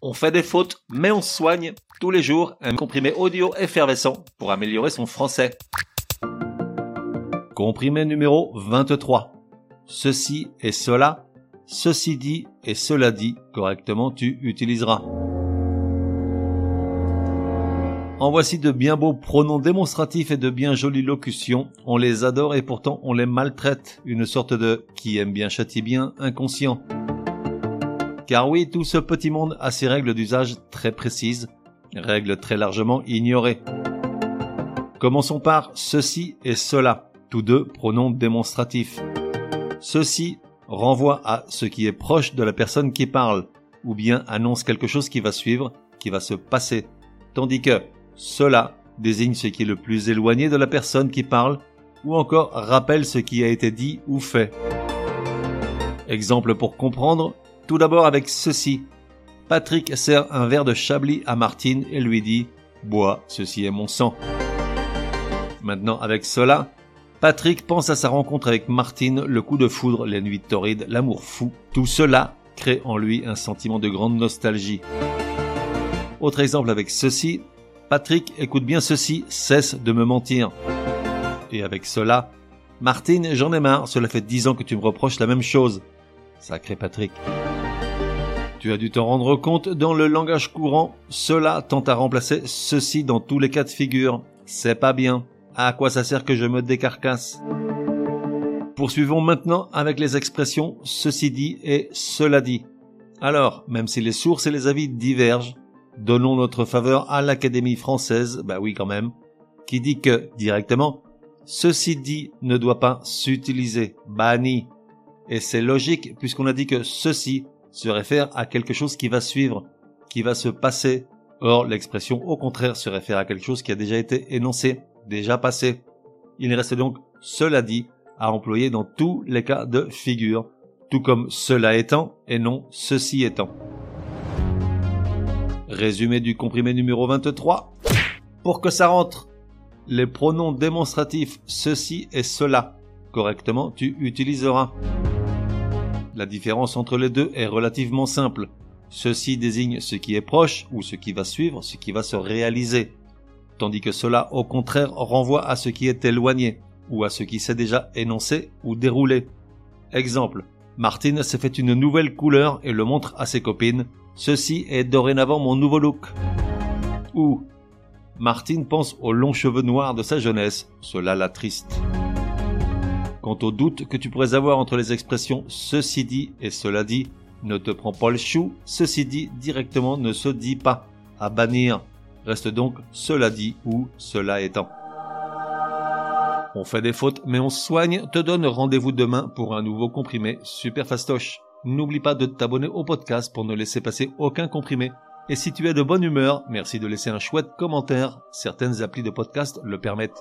On fait des fautes, mais on soigne tous les jours un comprimé audio effervescent pour améliorer son français. Comprimé numéro 23. Ceci et cela, ceci dit et cela dit, correctement tu utiliseras. En voici de bien beaux pronoms démonstratifs et de bien jolies locutions. On les adore et pourtant on les maltraite. Une sorte de qui aime bien châtie bien inconscient. Car oui, tout ce petit monde a ses règles d'usage très précises, règles très largement ignorées. Commençons par ceci et cela, tous deux pronoms démonstratifs. Ceci renvoie à ce qui est proche de la personne qui parle, ou bien annonce quelque chose qui va suivre, qui va se passer. Tandis que cela désigne ce qui est le plus éloigné de la personne qui parle, ou encore rappelle ce qui a été dit ou fait. Exemple pour comprendre, tout d'abord avec ceci. Patrick sert un verre de Chablis à Martine et lui dit Bois, ceci est mon sang. Maintenant avec cela, Patrick pense à sa rencontre avec Martine, le coup de foudre, les nuits torrides, l'amour fou. Tout cela crée en lui un sentiment de grande nostalgie. Autre exemple avec ceci, Patrick, écoute bien ceci, cesse de me mentir. Et avec cela, Martine, j'en ai marre, cela fait dix ans que tu me reproches la même chose. Sacré Patrick. Tu as dû t'en rendre compte dans le langage courant, cela tend à remplacer ceci dans tous les cas de figure. C'est pas bien. À quoi ça sert que je me décarcasse? Poursuivons maintenant avec les expressions ceci dit et cela dit. Alors, même si les sources et les avis divergent, donnons notre faveur à l'Académie française, bah oui quand même, qui dit que, directement, ceci dit ne doit pas s'utiliser, banni. Et c'est logique puisqu'on a dit que ceci se réfère à quelque chose qui va suivre, qui va se passer. Or, l'expression au contraire se réfère à quelque chose qui a déjà été énoncé, déjà passé. Il reste donc cela dit à employer dans tous les cas de figure, tout comme cela étant et non ceci étant. Résumé du comprimé numéro 23. Pour que ça rentre, les pronoms démonstratifs ceci et cela, correctement, tu utiliseras. La différence entre les deux est relativement simple. Ceci désigne ce qui est proche ou ce qui va suivre, ce qui va se réaliser. Tandis que cela, au contraire, renvoie à ce qui est éloigné ou à ce qui s'est déjà énoncé ou déroulé. Exemple. Martine s'est fait une nouvelle couleur et le montre à ses copines. Ceci est dorénavant mon nouveau look. Ou Martine pense aux longs cheveux noirs de sa jeunesse. Cela la triste. Quant au doute que tu pourrais avoir entre les expressions ceci dit et cela dit, ne te prends pas le chou, ceci dit directement ne se dit pas. À bannir. Reste donc cela dit ou cela étant. On fait des fautes mais on soigne, te donne rendez-vous demain pour un nouveau comprimé super fastoche. N'oublie pas de t'abonner au podcast pour ne laisser passer aucun comprimé. Et si tu es de bonne humeur, merci de laisser un chouette commentaire, certaines applis de podcast le permettent.